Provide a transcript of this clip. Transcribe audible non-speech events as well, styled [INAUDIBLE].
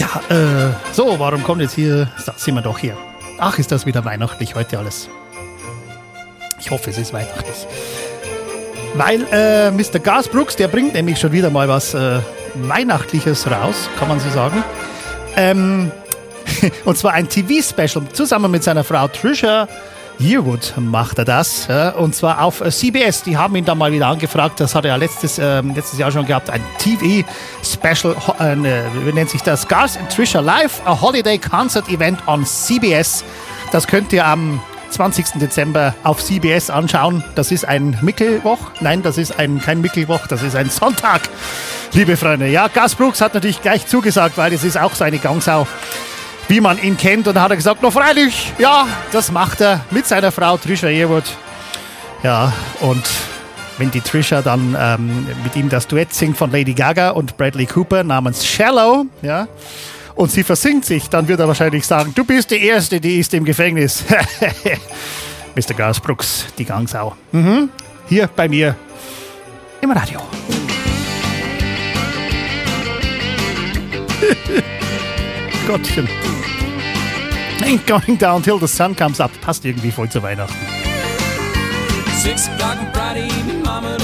äh, so, warum kommt jetzt hier. Sind wir doch hier. Ach, ist das wieder weihnachtlich heute alles. Ich hoffe, es ist weihnachtlich. Weil äh, Mr. Gas Brooks, der bringt nämlich schon wieder mal was äh, Weihnachtliches raus, kann man so sagen. Ähm, [LAUGHS] und zwar ein TV-Special zusammen mit seiner Frau Trisha Yearwood macht er das. Und zwar auf äh, CBS. Die haben ihn da mal wieder angefragt. Das hat er ja letztes, äh, letztes Jahr schon gehabt. Ein TV-Special. Äh, wie nennt sich das? Scars and Trisha Live. A Holiday Concert Event on CBS. Das könnt ihr am 20. Dezember auf CBS anschauen. Das ist ein Mickelwoch. Nein, das ist ein, kein Mickelwoch, das ist ein Sonntag, liebe Freunde. Ja, Gas Brooks hat natürlich gleich zugesagt, weil es ist auch seine Gangsau wie man ihn kennt. Und dann hat er gesagt, noch freilich, ja, das macht er mit seiner Frau Trisha Yearwood. Ja, und wenn die Trisha dann ähm, mit ihm das Duett singt von Lady Gaga und Bradley Cooper namens Shallow, ja, und sie versinkt sich, dann wird er wahrscheinlich sagen, du bist die Erste, die ist im Gefängnis. [LAUGHS] Mr. Gas Brooks, die Gangsau. Mhm. Hier bei mir im Radio. [LAUGHS] Gottchen. Ain't going down till the sun comes up. Passt irgendwie voll zu Weihnachten. Six o'clock Friday Mama